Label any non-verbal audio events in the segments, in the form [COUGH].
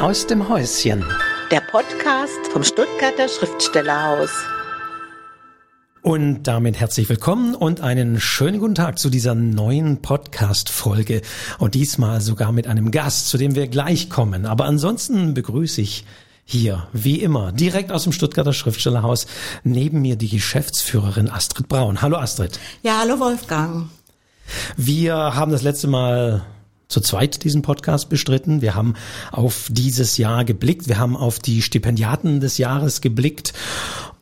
aus dem Häuschen. Der Podcast vom Stuttgarter Schriftstellerhaus. Und damit herzlich willkommen und einen schönen guten Tag zu dieser neuen Podcast-Folge. Und diesmal sogar mit einem Gast, zu dem wir gleich kommen. Aber ansonsten begrüße ich hier, wie immer, direkt aus dem Stuttgarter Schriftstellerhaus, neben mir die Geschäftsführerin Astrid Braun. Hallo Astrid. Ja, hallo Wolfgang. Wir haben das letzte Mal zu zweit diesen Podcast bestritten. Wir haben auf dieses Jahr geblickt. Wir haben auf die Stipendiaten des Jahres geblickt.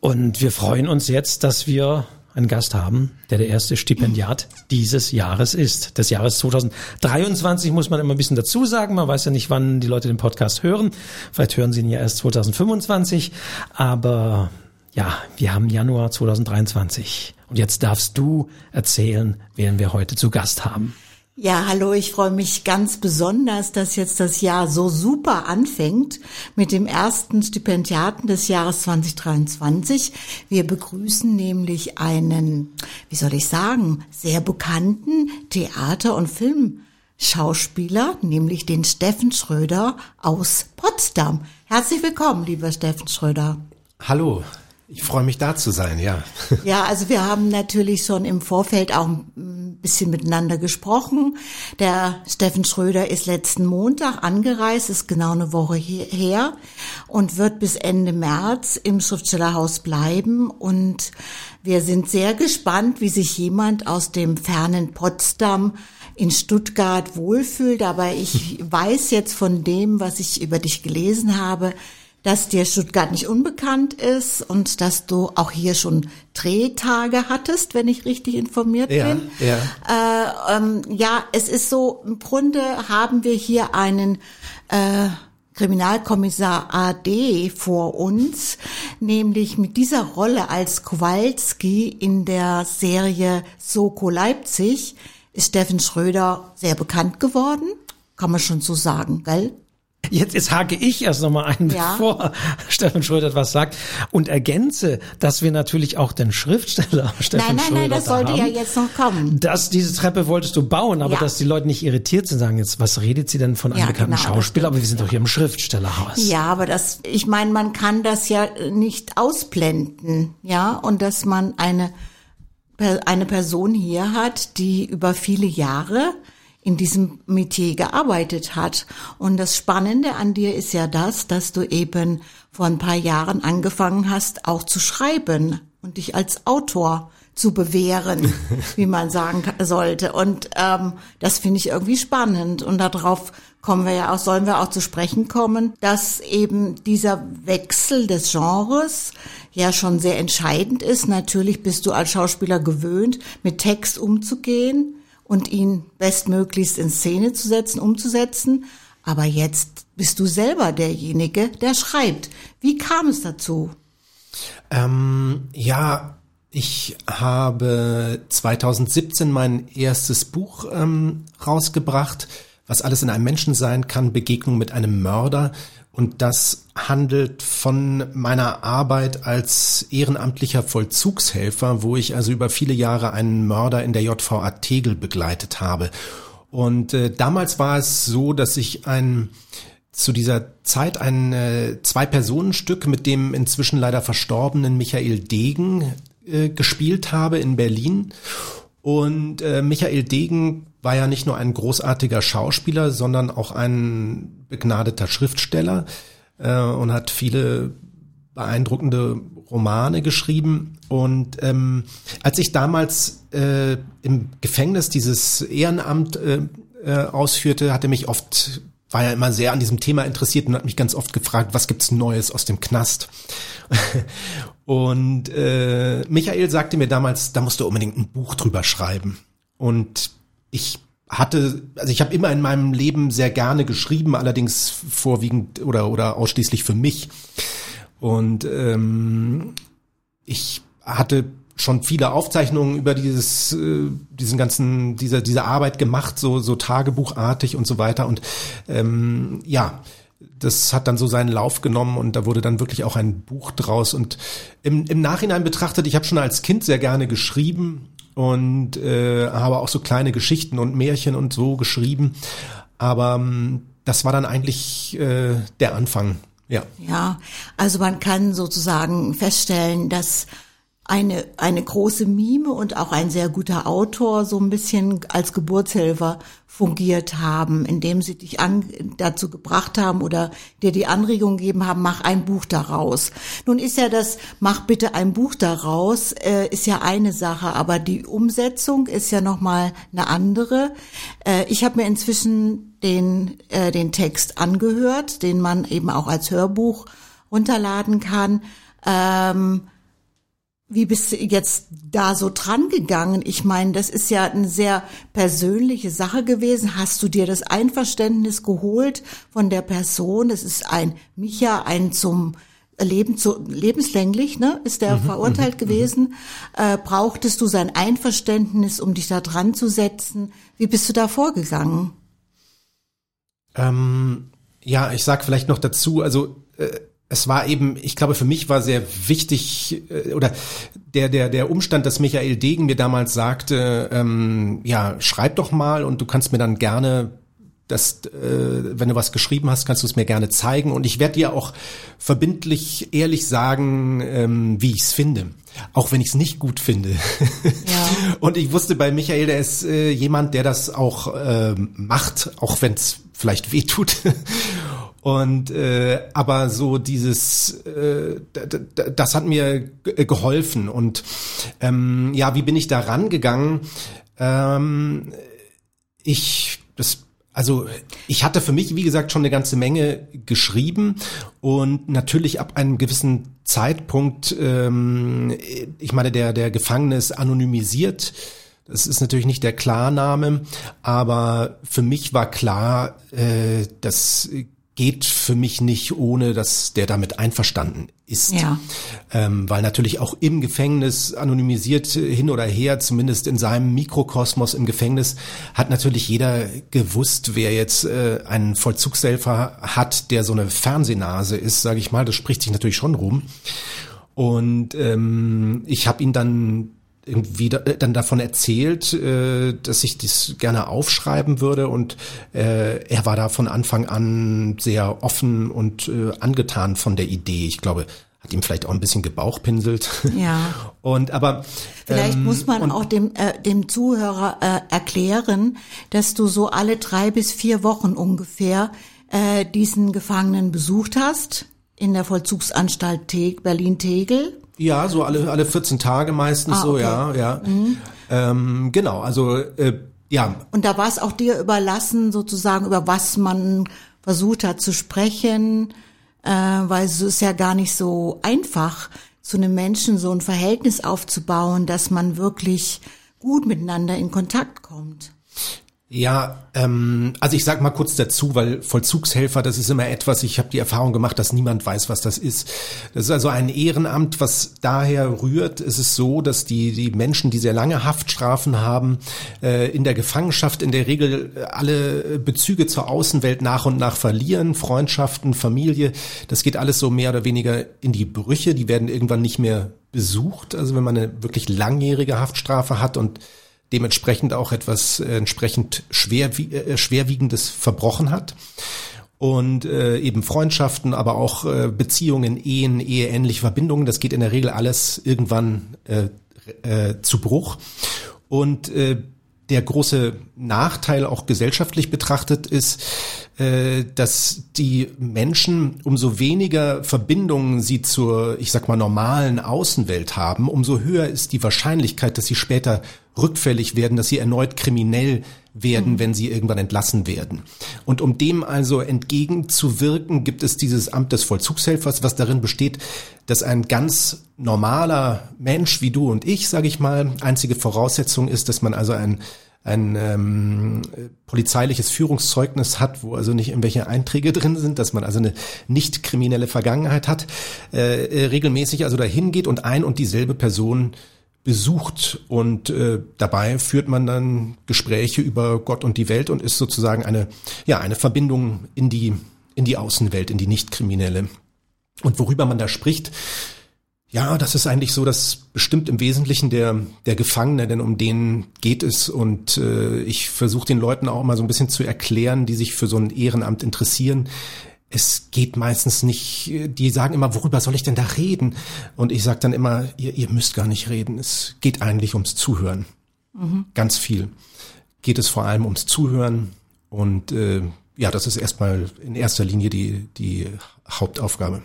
Und wir freuen uns jetzt, dass wir einen Gast haben, der der erste Stipendiat dieses Jahres ist. Des Jahres 2023 muss man immer ein bisschen dazu sagen. Man weiß ja nicht, wann die Leute den Podcast hören. Vielleicht hören sie ihn ja erst 2025. Aber ja, wir haben Januar 2023. Und jetzt darfst du erzählen, wen wir heute zu Gast haben. Ja, hallo, ich freue mich ganz besonders, dass jetzt das Jahr so super anfängt mit dem ersten Stipendiaten des Jahres 2023. Wir begrüßen nämlich einen, wie soll ich sagen, sehr bekannten Theater- und Filmschauspieler, nämlich den Steffen Schröder aus Potsdam. Herzlich willkommen, lieber Steffen Schröder. Hallo, ich freue mich da zu sein, ja. [LAUGHS] Ja, also wir haben natürlich schon im Vorfeld auch ein bisschen miteinander gesprochen. Der Steffen Schröder ist letzten Montag angereist, ist genau eine Woche her und wird bis Ende März im Schriftstellerhaus bleiben. Und wir sind sehr gespannt, wie sich jemand aus dem fernen Potsdam in Stuttgart wohlfühlt. Aber ich [LAUGHS] weiß jetzt von dem, was ich über dich gelesen habe, dass dir Stuttgart nicht unbekannt ist und dass du auch hier schon Drehtage hattest, wenn ich richtig informiert ja, bin. Ja. Äh, ähm, ja, es ist so, im Grunde haben wir hier einen äh, Kriminalkommissar AD vor uns, nämlich mit dieser Rolle als Kowalski in der Serie Soko Leipzig ist Steffen Schröder sehr bekannt geworden, kann man schon so sagen, gell? Jetzt, jetzt hake ich erst nochmal ein, ja. bevor Steffen Schröder etwas sagt und ergänze, dass wir natürlich auch den Schriftsteller Steffen nein, nein, Schröder Nein, nein, das sollte haben, ja jetzt noch kommen. Dass diese Treppe wolltest du bauen, aber ja. dass die Leute nicht irritiert sind, sagen jetzt, was redet sie denn von einem ja, bekannten genau, Schauspieler? Aber wir sind doch hier im Schriftstellerhaus. Ja, aber das, ich meine, man kann das ja nicht ausblenden, ja, und dass man eine, eine Person hier hat, die über viele Jahre in diesem Metier gearbeitet hat. Und das Spannende an dir ist ja das, dass du eben vor ein paar Jahren angefangen hast, auch zu schreiben und dich als Autor zu bewähren, [LAUGHS] wie man sagen sollte. Und ähm, das finde ich irgendwie spannend. Und darauf kommen wir ja auch, sollen wir auch zu sprechen kommen, dass eben dieser Wechsel des Genres ja schon sehr entscheidend ist. Natürlich bist du als Schauspieler gewöhnt, mit Text umzugehen und ihn bestmöglichst in Szene zu setzen, umzusetzen. Aber jetzt bist du selber derjenige, der schreibt. Wie kam es dazu? Ähm, ja, ich habe 2017 mein erstes Buch ähm, rausgebracht, was alles in einem Menschen sein kann, Begegnung mit einem Mörder. Und das handelt von meiner Arbeit als ehrenamtlicher Vollzugshelfer, wo ich also über viele Jahre einen Mörder in der JVA Tegel begleitet habe. Und äh, damals war es so, dass ich ein zu dieser Zeit ein äh, Zwei-Personen-Stück mit dem inzwischen leider verstorbenen Michael Degen äh, gespielt habe in Berlin. Und äh, Michael Degen war ja nicht nur ein großartiger Schauspieler, sondern auch ein begnadeter Schriftsteller äh, und hat viele beeindruckende Romane geschrieben. Und ähm, als ich damals äh, im Gefängnis dieses Ehrenamt äh, äh, ausführte, hatte mich oft war ja immer sehr an diesem Thema interessiert und hat mich ganz oft gefragt, was gibt's Neues aus dem Knast? [LAUGHS] und äh, Michael sagte mir damals, da musst du unbedingt ein Buch drüber schreiben. Und ich hatte, also ich habe immer in meinem Leben sehr gerne geschrieben, allerdings vorwiegend oder oder ausschließlich für mich. Und ähm, ich hatte schon viele Aufzeichnungen über dieses, äh, diesen ganzen, dieser, diese Arbeit gemacht, so, so tagebuchartig und so weiter. Und ähm, ja, das hat dann so seinen Lauf genommen und da wurde dann wirklich auch ein Buch draus. Und im, im Nachhinein betrachtet, ich habe schon als Kind sehr gerne geschrieben und äh, habe auch so kleine Geschichten und Märchen und so geschrieben. Aber ähm, das war dann eigentlich äh, der Anfang. Ja. Ja, also man kann sozusagen feststellen, dass eine, eine große Mime und auch ein sehr guter Autor so ein bisschen als Geburtshelfer fungiert haben, indem sie dich an, dazu gebracht haben oder dir die Anregung gegeben haben, mach ein Buch daraus. Nun ist ja das, mach bitte ein Buch daraus, äh, ist ja eine Sache, aber die Umsetzung ist ja nochmal eine andere. Äh, ich habe mir inzwischen den, äh, den Text angehört, den man eben auch als Hörbuch runterladen kann. Ähm, wie bist du jetzt da so dran gegangen? Ich meine, das ist ja eine sehr persönliche Sache gewesen. Hast du dir das Einverständnis geholt von der Person? Das ist ein Micha, ein zum Leben zu, lebenslänglich, ne, ist der mhm, verurteilt mhm, gewesen. Äh, brauchtest du sein Einverständnis, um dich da dran zu setzen? Wie bist du da vorgegangen? Ähm, ja, ich sag vielleicht noch dazu, also äh, es war eben, ich glaube, für mich war sehr wichtig, äh, oder der, der, der Umstand, dass Michael Degen mir damals sagte, ähm, ja, schreib doch mal und du kannst mir dann gerne das, äh, wenn du was geschrieben hast, kannst du es mir gerne zeigen. Und ich werde dir auch verbindlich ehrlich sagen, ähm, wie ich es finde. Auch wenn ich es nicht gut finde. Ja. [LAUGHS] und ich wusste bei Michael, der ist äh, jemand, der das auch äh, macht, auch wenn es vielleicht weh tut. Und äh, aber so dieses, äh, das hat mir geholfen. Und ähm, ja, wie bin ich da rangegangen? Ähm, ich, das also ich hatte für mich, wie gesagt, schon eine ganze Menge geschrieben und natürlich ab einem gewissen Zeitpunkt, ähm, ich meine, der, der Gefangene ist anonymisiert. Das ist natürlich nicht der Klarname, aber für mich war klar, äh, dass geht für mich nicht, ohne dass der damit einverstanden ist. Ja. Ähm, weil natürlich auch im Gefängnis anonymisiert hin oder her, zumindest in seinem Mikrokosmos im Gefängnis, hat natürlich jeder gewusst, wer jetzt äh, einen Vollzugshelfer hat, der so eine Fernsehnase ist, sage ich mal. Das spricht sich natürlich schon rum. Und ähm, ich habe ihn dann irgendwie da, dann davon erzählt, äh, dass ich das gerne aufschreiben würde und äh, er war da von Anfang an sehr offen und äh, angetan von der Idee. Ich glaube, hat ihm vielleicht auch ein bisschen gebauchpinselt. Ja. [LAUGHS] Und aber vielleicht ähm, muss man auch dem äh, dem Zuhörer äh, erklären, dass du so alle drei bis vier Wochen ungefähr äh, diesen Gefangenen besucht hast in der Vollzugsanstalt Berlin-Tegel. Ja, so alle, alle 14 Tage meistens ah, so, ja, ja. Mhm. Ähm, genau, also äh, ja. Und da war es auch dir überlassen, sozusagen, über was man versucht hat zu sprechen, äh, weil es ist ja gar nicht so einfach, zu einem Menschen so ein Verhältnis aufzubauen, dass man wirklich gut miteinander in Kontakt kommt. Ja, ähm, also ich sag mal kurz dazu, weil Vollzugshelfer, das ist immer etwas, ich habe die Erfahrung gemacht, dass niemand weiß, was das ist. Das ist also ein Ehrenamt, was daher rührt. Es ist so, dass die, die Menschen, die sehr lange Haftstrafen haben, äh, in der Gefangenschaft in der Regel alle Bezüge zur Außenwelt nach und nach verlieren, Freundschaften, Familie, das geht alles so mehr oder weniger in die Brüche, die werden irgendwann nicht mehr besucht. Also wenn man eine wirklich langjährige Haftstrafe hat und dementsprechend auch etwas äh, entsprechend schwer, äh, schwerwiegendes verbrochen hat. Und äh, eben Freundschaften, aber auch äh, Beziehungen, Ehen, eheähnliche Verbindungen, das geht in der Regel alles irgendwann äh, äh, zu Bruch. Und äh, der große Nachteil auch gesellschaftlich betrachtet ist, äh, dass die Menschen umso weniger Verbindungen sie zur, ich sag mal, normalen Außenwelt haben, umso höher ist die Wahrscheinlichkeit, dass sie später rückfällig werden, dass sie erneut kriminell werden, mhm. wenn sie irgendwann entlassen werden. Und um dem also entgegenzuwirken, gibt es dieses Amt des Vollzugshelfers, was darin besteht, dass ein ganz normaler Mensch wie du und ich, sage ich mal, einzige Voraussetzung ist, dass man also ein ein ähm, polizeiliches Führungszeugnis hat, wo also nicht irgendwelche Einträge drin sind, dass man also eine nicht kriminelle Vergangenheit hat, äh, äh regelmäßig also dahin geht und ein und dieselbe Person besucht und äh, dabei führt man dann Gespräche über Gott und die Welt und ist sozusagen eine ja eine Verbindung in die in die Außenwelt, in die nicht kriminelle. Und worüber man da spricht, Ja, das ist eigentlich so, dass bestimmt im Wesentlichen der, der Gefangene, denn um den geht es. Und äh, ich versuche den Leuten auch mal so ein bisschen zu erklären, die sich für so ein Ehrenamt interessieren. Es geht meistens nicht, die sagen immer, worüber soll ich denn da reden? Und ich sage dann immer, ihr, ihr müsst gar nicht reden. Es geht eigentlich ums Zuhören. Mhm. Ganz viel. Geht es vor allem ums Zuhören. Und äh, ja, das ist erstmal in erster Linie die, die Hauptaufgabe.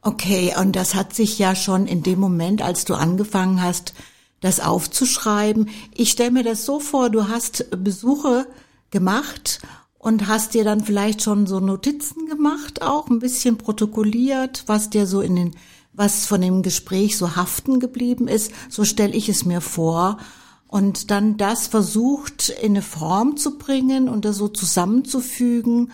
Okay, und das hat sich ja schon in dem Moment, als du angefangen hast, das aufzuschreiben. Ich stelle mir das so vor, du hast Besuche gemacht und hast dir dann vielleicht schon so Notizen gemacht, auch ein bisschen protokolliert, was dir so in den, was von dem Gespräch so haften geblieben ist. So stelle ich es mir vor. Und dann das versucht in eine Form zu bringen und das so zusammenzufügen,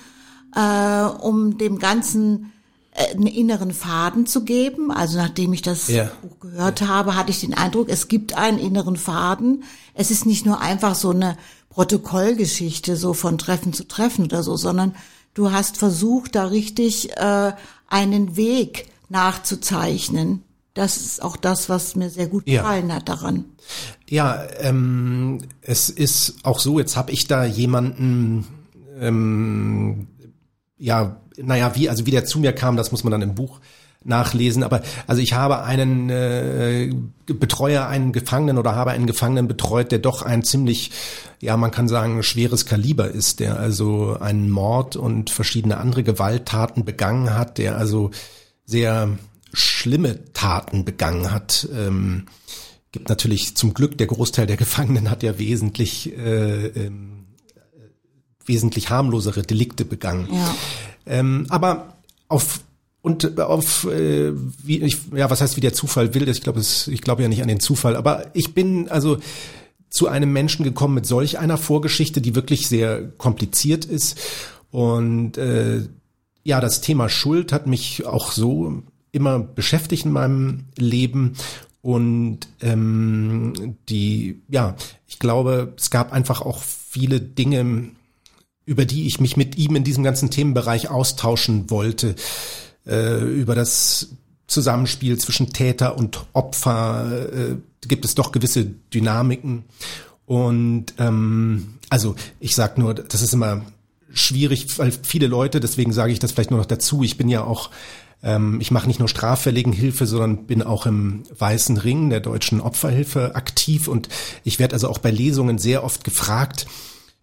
äh, um dem Ganzen äh, einen inneren Faden zu geben. Also nachdem ich das ja. Buch gehört ja. habe, hatte ich den Eindruck, es gibt einen inneren Faden. Es ist nicht nur einfach so eine Protokollgeschichte, so von Treffen zu Treffen oder so, sondern du hast versucht, da richtig äh, einen Weg nachzuzeichnen. Das ist auch das, was mir sehr gut gefallen ja. hat daran. Ja, ähm, es ist auch so, jetzt habe ich da jemanden ähm, ja naja, wie, also wie der zu mir kam, das muss man dann im Buch nachlesen. Aber also ich habe einen äh, Betreuer, einen Gefangenen oder habe einen Gefangenen betreut, der doch ein ziemlich, ja, man kann sagen, schweres Kaliber ist, der also einen Mord und verschiedene andere Gewalttaten begangen hat, der also sehr schlimme Taten begangen hat. Ähm, gibt natürlich zum Glück, der Großteil der Gefangenen hat ja wesentlich äh, ähm, wesentlich harmlosere Delikte begangen. Ja. Ähm, aber auf und auf äh, wie ich, ja was heißt wie der Zufall will ich glaube ich glaube ja nicht an den Zufall aber ich bin also zu einem Menschen gekommen mit solch einer Vorgeschichte die wirklich sehr kompliziert ist. Und äh, ja das Thema Schuld hat mich auch so immer beschäftigt in meinem Leben. Und ähm, die ja ich glaube es gab einfach auch viele Dinge über die ich mich mit ihm in diesem ganzen Themenbereich austauschen wollte, äh, über das Zusammenspiel zwischen Täter und Opfer äh, gibt es doch gewisse Dynamiken. Und ähm, also ich sag nur, das ist immer schwierig, weil viele Leute, deswegen sage ich das vielleicht nur noch dazu, ich bin ja auch ähm, ich mache nicht nur straffälligen Hilfe, sondern bin auch im Weißen Ring der deutschen Opferhilfe aktiv und ich werde also auch bei Lesungen sehr oft gefragt,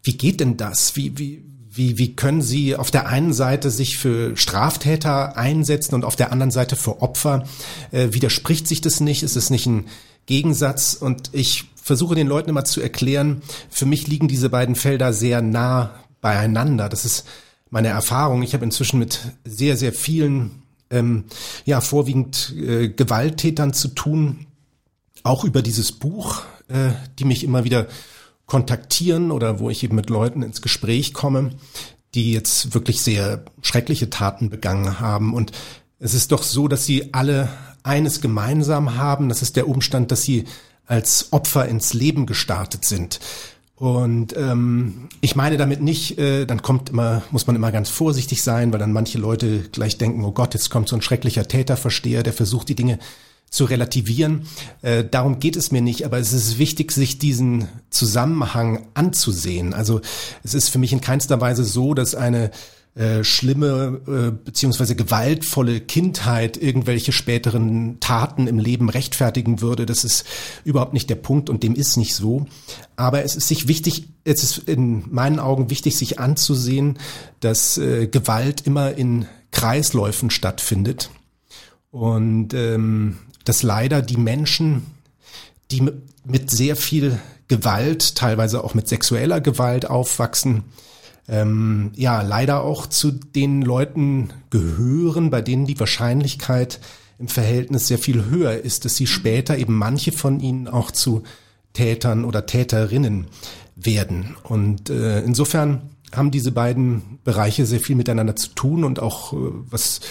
wie geht denn das? Wie, wie, wie, wie können Sie auf der einen Seite sich für Straftäter einsetzen und auf der anderen Seite für Opfer? Äh, widerspricht sich das nicht? Ist es nicht ein Gegensatz? Und ich versuche den Leuten immer zu erklären, für mich liegen diese beiden Felder sehr nah beieinander. Das ist meine Erfahrung. Ich habe inzwischen mit sehr, sehr vielen, ähm, ja, vorwiegend äh, Gewalttätern zu tun, auch über dieses Buch, äh, die mich immer wieder kontaktieren oder wo ich eben mit Leuten ins Gespräch komme, die jetzt wirklich sehr schreckliche Taten begangen haben. Und es ist doch so, dass sie alle eines gemeinsam haben. Das ist der Umstand, dass sie als Opfer ins Leben gestartet sind. Und ähm, ich meine damit nicht, äh, dann kommt immer, muss man immer ganz vorsichtig sein, weil dann manche Leute gleich denken, oh Gott, jetzt kommt so ein schrecklicher Täterversteher, der versucht, die Dinge zu relativieren. Äh, darum geht es mir nicht, aber es ist wichtig, sich diesen Zusammenhang anzusehen. Also es ist für mich in keinster Weise so, dass eine äh, schlimme äh, beziehungsweise gewaltvolle Kindheit irgendwelche späteren Taten im Leben rechtfertigen würde. Das ist überhaupt nicht der Punkt und dem ist nicht so. Aber es ist sich wichtig, es ist in meinen Augen wichtig, sich anzusehen, dass äh, Gewalt immer in Kreisläufen stattfindet. Und ähm, dass leider die Menschen, die mit sehr viel Gewalt, teilweise auch mit sexueller Gewalt aufwachsen, ähm, ja, leider auch zu den Leuten gehören, bei denen die Wahrscheinlichkeit im Verhältnis sehr viel höher ist, dass sie später eben manche von ihnen auch zu Tätern oder Täterinnen werden. Und äh, insofern haben diese beiden Bereiche sehr viel miteinander zu tun und auch äh, was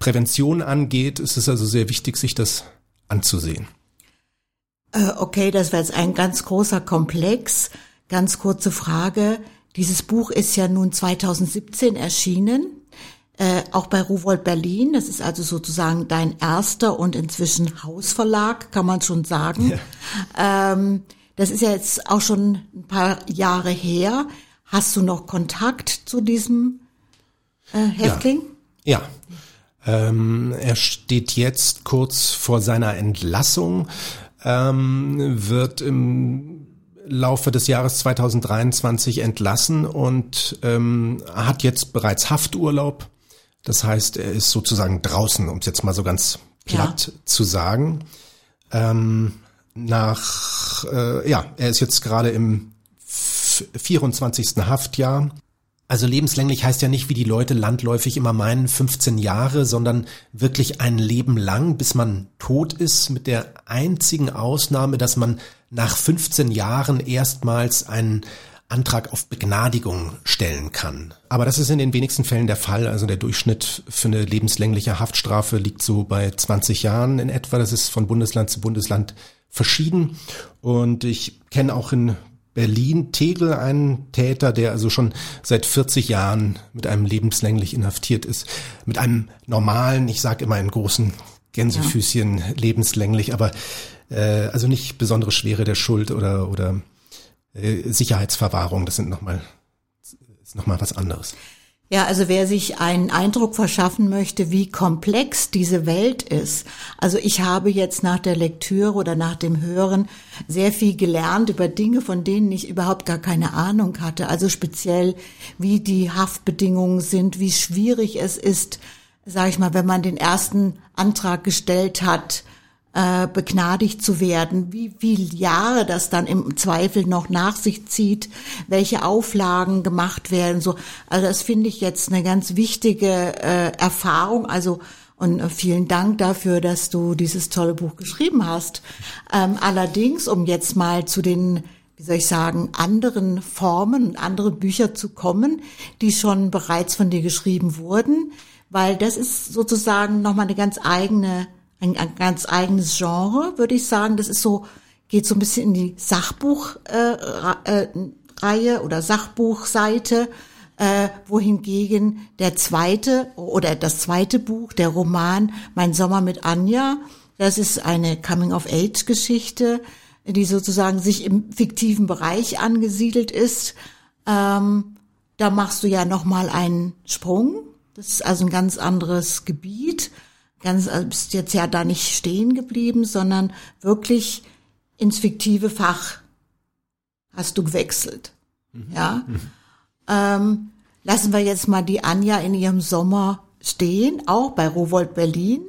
Prävention angeht, ist es also sehr wichtig, sich das anzusehen. Äh, okay, das wäre jetzt ein ganz großer Komplex. Ganz kurze Frage. Dieses Buch ist ja nun 2017 erschienen. äh, auch bei Rowold Berlin. Das ist also sozusagen dein erster und inzwischen Hausverlag, kann man schon sagen. Ja. Ähm, das ist ja jetzt auch schon ein paar Jahre her. Hast du noch Kontakt zu diesem äh, Häftling? Ja. ja. Ähm, er steht jetzt kurz vor seiner Entlassung, ähm, wird im Laufe des Jahres 2023 entlassen und ähm, hat jetzt bereits Hafturlaub. Das heißt, er ist sozusagen draußen, um es jetzt mal so ganz platt ja. zu sagen. Ähm, nach, äh, ja, er ist jetzt gerade im 24. Haftjahr. Also lebenslänglich heißt ja nicht, wie die Leute landläufig immer meinen, 15 Jahre, sondern wirklich ein Leben lang, bis man tot ist, mit der einzigen Ausnahme, dass man nach 15 Jahren erstmals einen Antrag auf Begnadigung stellen kann. Aber das ist in den wenigsten Fällen der Fall. Also der Durchschnitt für eine lebenslängliche Haftstrafe liegt so bei 20 Jahren in etwa. Das ist von Bundesland zu Bundesland verschieden. Und ich kenne auch in Berlin Tegel einen Täter, der also schon seit 40 Jahren mit einem lebenslänglich inhaftiert ist. Mit einem normalen, ich sage immer in großen Gänsefüßchen ja. lebenslänglich, aber äh, also nicht besondere Schwere der Schuld oder, oder äh, Sicherheitsverwahrung. Das sind nochmal, ist nochmal was anderes. Ja, also wer sich einen Eindruck verschaffen möchte, wie komplex diese Welt ist. Also ich habe jetzt nach der Lektüre oder nach dem Hören sehr viel gelernt über Dinge, von denen ich überhaupt gar keine Ahnung hatte. Also speziell, wie die Haftbedingungen sind, wie schwierig es ist, sage ich mal, wenn man den ersten Antrag gestellt hat, äh, begnadigt zu werden, wie viele Jahre das dann im Zweifel noch nach sich zieht, welche Auflagen gemacht werden. So, also das finde ich jetzt eine ganz wichtige äh, Erfahrung. Also und äh, vielen Dank dafür, dass du dieses tolle Buch geschrieben hast. Ähm, allerdings, um jetzt mal zu den wie soll ich sagen, anderen Formen und andere Bücher zu kommen, die schon bereits von dir geschrieben wurden, weil das ist sozusagen nochmal eine ganz eigene ein, ein ganz eigenes Genre, würde ich sagen. Das ist so, geht so ein bisschen in die Sachbuchreihe äh, äh, oder Sachbuchseite, äh, wohingegen der zweite oder das zweite Buch, der Roman Mein Sommer mit Anja, das ist eine Coming-of-Age-Geschichte, die sozusagen sich im fiktiven Bereich angesiedelt ist. Ähm, da machst du ja noch mal einen Sprung. Das ist also ein ganz anderes Gebiet ganz, also bist jetzt ja da nicht stehen geblieben, sondern wirklich ins fiktive Fach hast du gewechselt. Mhm. Ja. Mhm. Ähm, lassen wir jetzt mal die Anja in ihrem Sommer stehen, auch bei Rowold Berlin.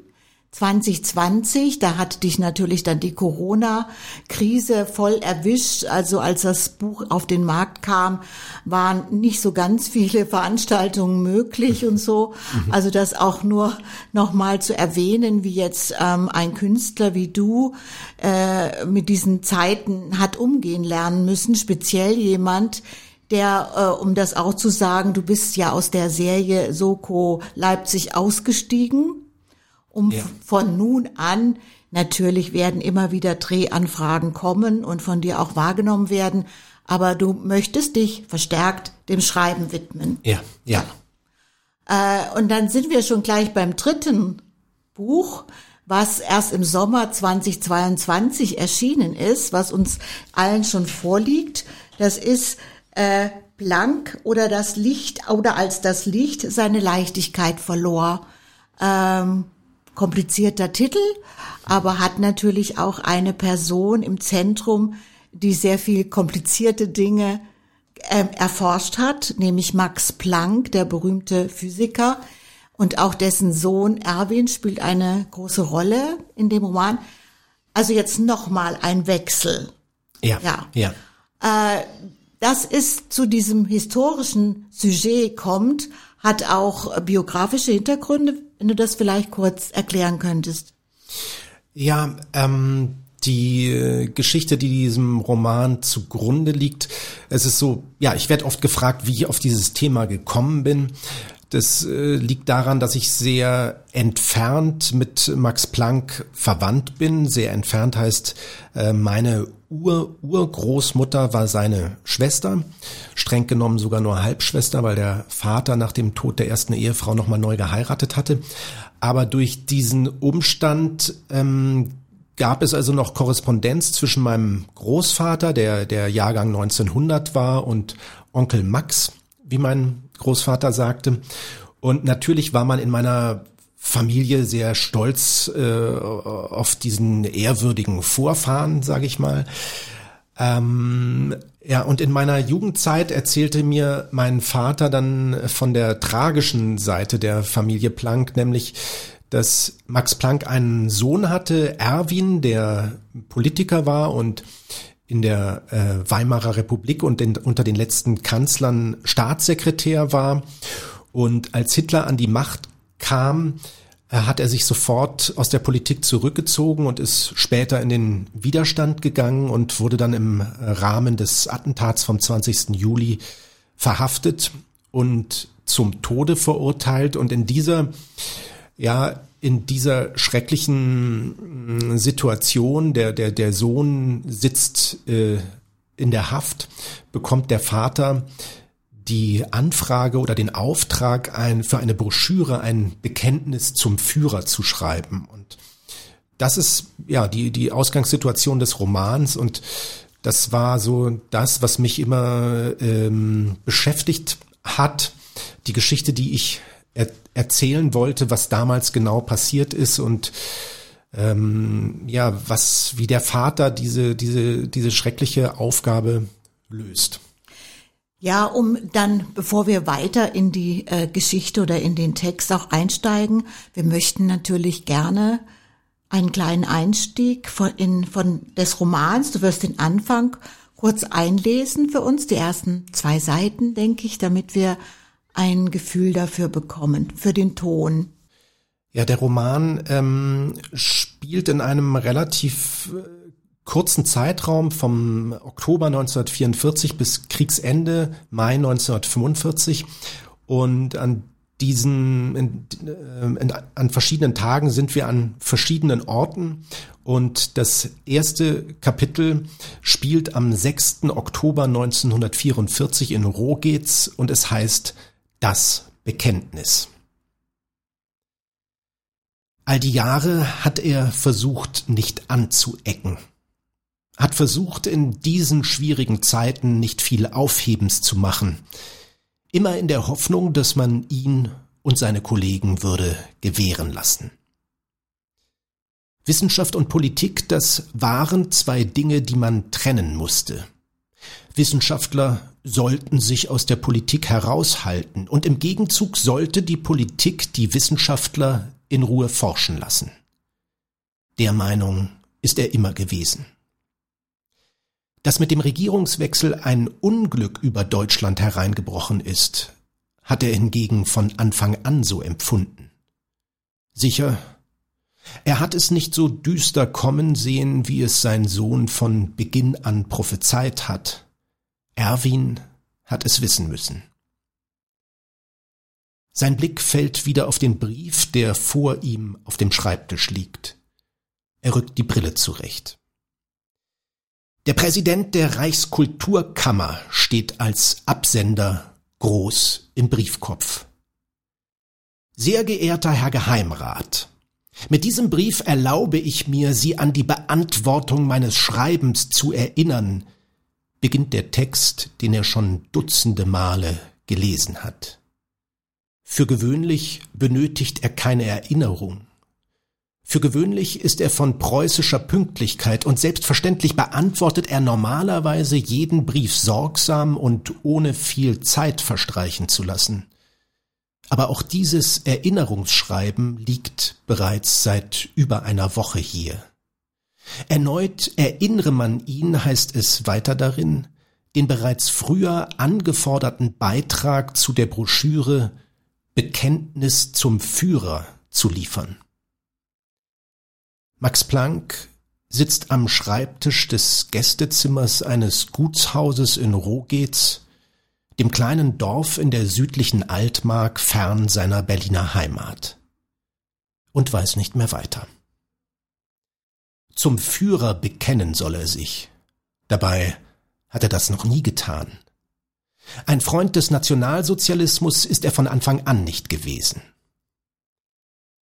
2020, da hat dich natürlich dann die Corona-Krise voll erwischt. Also als das Buch auf den Markt kam, waren nicht so ganz viele Veranstaltungen möglich und so. Mhm. Also das auch nur nochmal zu erwähnen, wie jetzt ähm, ein Künstler wie du äh, mit diesen Zeiten hat umgehen lernen müssen, speziell jemand, der, äh, um das auch zu sagen, du bist ja aus der Serie Soko Leipzig ausgestiegen um ja. von nun an Natürlich werden immer wieder Drehanfragen kommen und von dir auch wahrgenommen werden, aber du möchtest dich verstärkt dem Schreiben widmen. Ja, ja. Äh, und dann sind wir schon gleich beim dritten Buch, was erst im Sommer 2022 erschienen ist, was uns allen schon vorliegt. Das ist äh, Blank oder das Licht oder als das Licht seine Leichtigkeit verlor. Ähm, komplizierter Titel, aber hat natürlich auch eine Person im Zentrum, die sehr viel komplizierte Dinge äh, erforscht hat, nämlich Max Planck, der berühmte Physiker, und auch dessen Sohn Erwin spielt eine große Rolle in dem Roman. Also jetzt nochmal ein Wechsel. Ja. Ja. ja. Äh, das ist zu diesem historischen Sujet kommt, hat auch biografische Hintergründe, wenn du das vielleicht kurz erklären könntest. Ja, ähm, die äh, Geschichte, die diesem Roman zugrunde liegt, es ist so, ja, ich werde oft gefragt, wie ich auf dieses Thema gekommen bin. Das äh, liegt daran, dass ich sehr entfernt mit Max Planck verwandt bin. Sehr entfernt heißt, äh, meine Ur Urgroßmutter war seine Schwester, streng genommen sogar nur Halbschwester, weil der Vater nach dem Tod der ersten Ehefrau nochmal neu geheiratet hatte. Aber durch diesen Umstand ähm, gab es also noch Korrespondenz zwischen meinem Großvater, der der Jahrgang 1900 war, und Onkel Max, wie mein Großvater sagte. Und natürlich war man in meiner Familie sehr stolz äh, auf diesen ehrwürdigen Vorfahren, sage ich mal. Ähm, ja, und in meiner Jugendzeit erzählte mir mein Vater dann von der tragischen Seite der Familie Planck, nämlich dass Max Planck einen Sohn hatte, Erwin, der Politiker war und in der äh, Weimarer Republik und in, unter den letzten Kanzlern Staatssekretär war. Und als Hitler an die Macht kam, äh, hat er sich sofort aus der Politik zurückgezogen und ist später in den Widerstand gegangen und wurde dann im Rahmen des Attentats vom 20. Juli verhaftet und zum Tode verurteilt. Und in dieser ja, in dieser schrecklichen mm, Situation, der, der, der Sohn sitzt äh, in der Haft, bekommt der Vater die Anfrage oder den Auftrag, ein, für eine Broschüre ein Bekenntnis zum Führer zu schreiben. Und das ist ja die, die Ausgangssituation des Romans und das war so das, was mich immer ähm, beschäftigt hat. Die Geschichte, die ich er erzählen wollte, was damals genau passiert ist und ähm, ja, was wie der Vater diese diese diese schreckliche Aufgabe löst. Ja, um dann, bevor wir weiter in die äh, Geschichte oder in den Text auch einsteigen, wir möchten natürlich gerne einen kleinen Einstieg von, in, von des Romans. Du wirst den Anfang kurz einlesen für uns, die ersten zwei Seiten, denke ich, damit wir ein Gefühl dafür bekommen, für den Ton. Ja, der Roman ähm, spielt in einem relativ äh, kurzen Zeitraum vom Oktober 1944 bis Kriegsende Mai 1945 und an diesen in, äh, in, an verschiedenen Tagen sind wir an verschiedenen Orten und das erste Kapitel spielt am 6. Oktober 1944 in Rogetz und es heißt das Bekenntnis. All die Jahre hat er versucht, nicht anzuecken, hat versucht, in diesen schwierigen Zeiten nicht viel Aufhebens zu machen, immer in der Hoffnung, dass man ihn und seine Kollegen würde gewähren lassen. Wissenschaft und Politik, das waren zwei Dinge, die man trennen musste. Wissenschaftler sollten sich aus der Politik heraushalten und im Gegenzug sollte die Politik die Wissenschaftler in Ruhe forschen lassen. Der Meinung ist er immer gewesen. Dass mit dem Regierungswechsel ein Unglück über Deutschland hereingebrochen ist, hat er hingegen von Anfang an so empfunden. Sicher, er hat es nicht so düster kommen sehen, wie es sein Sohn von Beginn an prophezeit hat, Erwin hat es wissen müssen. Sein Blick fällt wieder auf den Brief, der vor ihm auf dem Schreibtisch liegt. Er rückt die Brille zurecht. Der Präsident der Reichskulturkammer steht als Absender groß im Briefkopf. Sehr geehrter Herr Geheimrat, mit diesem Brief erlaube ich mir, Sie an die Beantwortung meines Schreibens zu erinnern, beginnt der Text, den er schon dutzende Male gelesen hat. Für gewöhnlich benötigt er keine Erinnerung. Für gewöhnlich ist er von preußischer Pünktlichkeit und selbstverständlich beantwortet er normalerweise jeden Brief sorgsam und ohne viel Zeit verstreichen zu lassen. Aber auch dieses Erinnerungsschreiben liegt bereits seit über einer Woche hier. Erneut erinnere man ihn, heißt es weiter darin, den bereits früher angeforderten Beitrag zu der Broschüre Bekenntnis zum Führer zu liefern. Max Planck sitzt am Schreibtisch des Gästezimmers eines Gutshauses in Rogetz. dem kleinen Dorf in der südlichen Altmark fern seiner Berliner Heimat. Und weiß nicht mehr weiter. Zum Führer bekennen soll er sich. Dabei hat er das noch nie getan. Ein Freund des Nationalsozialismus ist er von Anfang an nicht gewesen.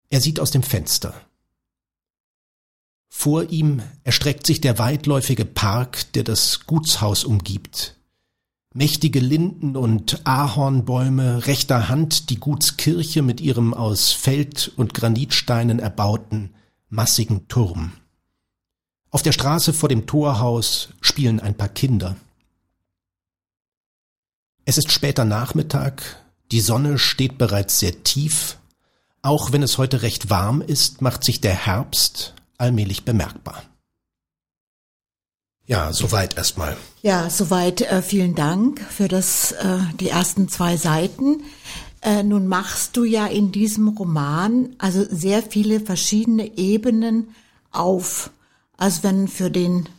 Er sieht aus dem Fenster. Vor ihm erstreckt sich der weitläufige Park, der das Gutshaus umgibt. Mächtige Linden und Ahornbäume, rechter Hand die Gutskirche mit ihrem aus Feld- und Granitsteinen erbauten, massigen Turm. Auf der Straße vor dem Torhaus spielen ein paar Kinder. Es ist später Nachmittag, die Sonne steht bereits sehr tief, auch wenn es heute recht warm ist, macht sich der Herbst allmählich bemerkbar. Ja, soweit erstmal. Ja, soweit äh, vielen Dank für das äh, die ersten zwei Seiten. Äh, nun machst du ja in diesem Roman also sehr viele verschiedene Ebenen auf. Also wenn für den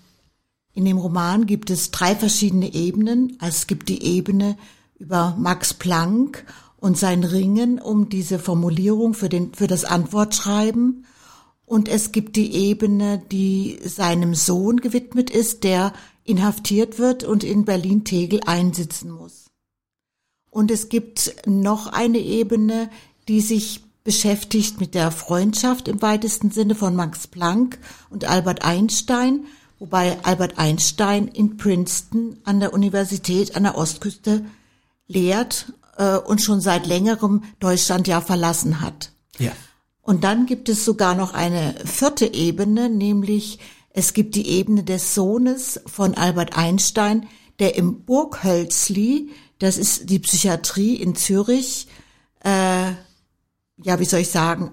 in dem Roman gibt es drei verschiedene Ebenen. Also es gibt die Ebene über Max Planck und sein Ringen um diese Formulierung für den für das Antwortschreiben. Und es gibt die Ebene, die seinem Sohn gewidmet ist, der inhaftiert wird und in Berlin-Tegel einsitzen muss. Und es gibt noch eine Ebene, die sich beschäftigt mit der Freundschaft im weitesten Sinne von Max Planck und Albert Einstein, wobei Albert Einstein in Princeton an der Universität an der Ostküste lehrt äh, und schon seit längerem Deutschland ja verlassen hat. Ja. Und dann gibt es sogar noch eine vierte Ebene, nämlich es gibt die Ebene des Sohnes von Albert Einstein, der im Burghölzli, das ist die Psychiatrie in Zürich, äh, ja, wie soll ich sagen,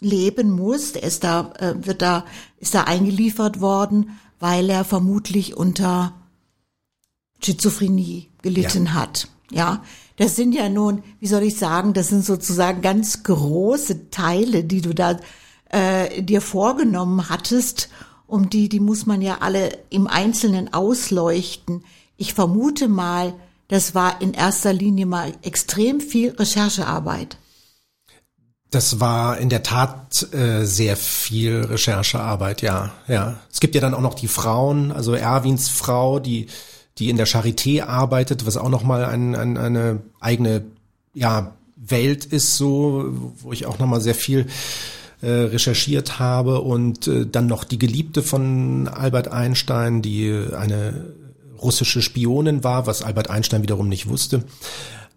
leben muss. Der ist da, äh, wird da, ist da eingeliefert worden, weil er vermutlich unter Schizophrenie gelitten ja. hat. Ja, das sind ja nun, wie soll ich sagen, das sind sozusagen ganz große Teile, die du da äh, dir vorgenommen hattest. Um die, die muss man ja alle im Einzelnen ausleuchten. Ich vermute mal, das war in erster Linie mal extrem viel Recherchearbeit. Das war in der Tat äh, sehr viel Recherchearbeit, ja, ja. Es gibt ja dann auch noch die Frauen, also Erwins Frau, die die in der Charité arbeitet, was auch nochmal ein, ein, eine eigene ja, Welt ist, so, wo ich auch nochmal sehr viel äh, recherchiert habe und äh, dann noch die Geliebte von Albert Einstein, die eine russische Spionin war, was Albert Einstein wiederum nicht wusste.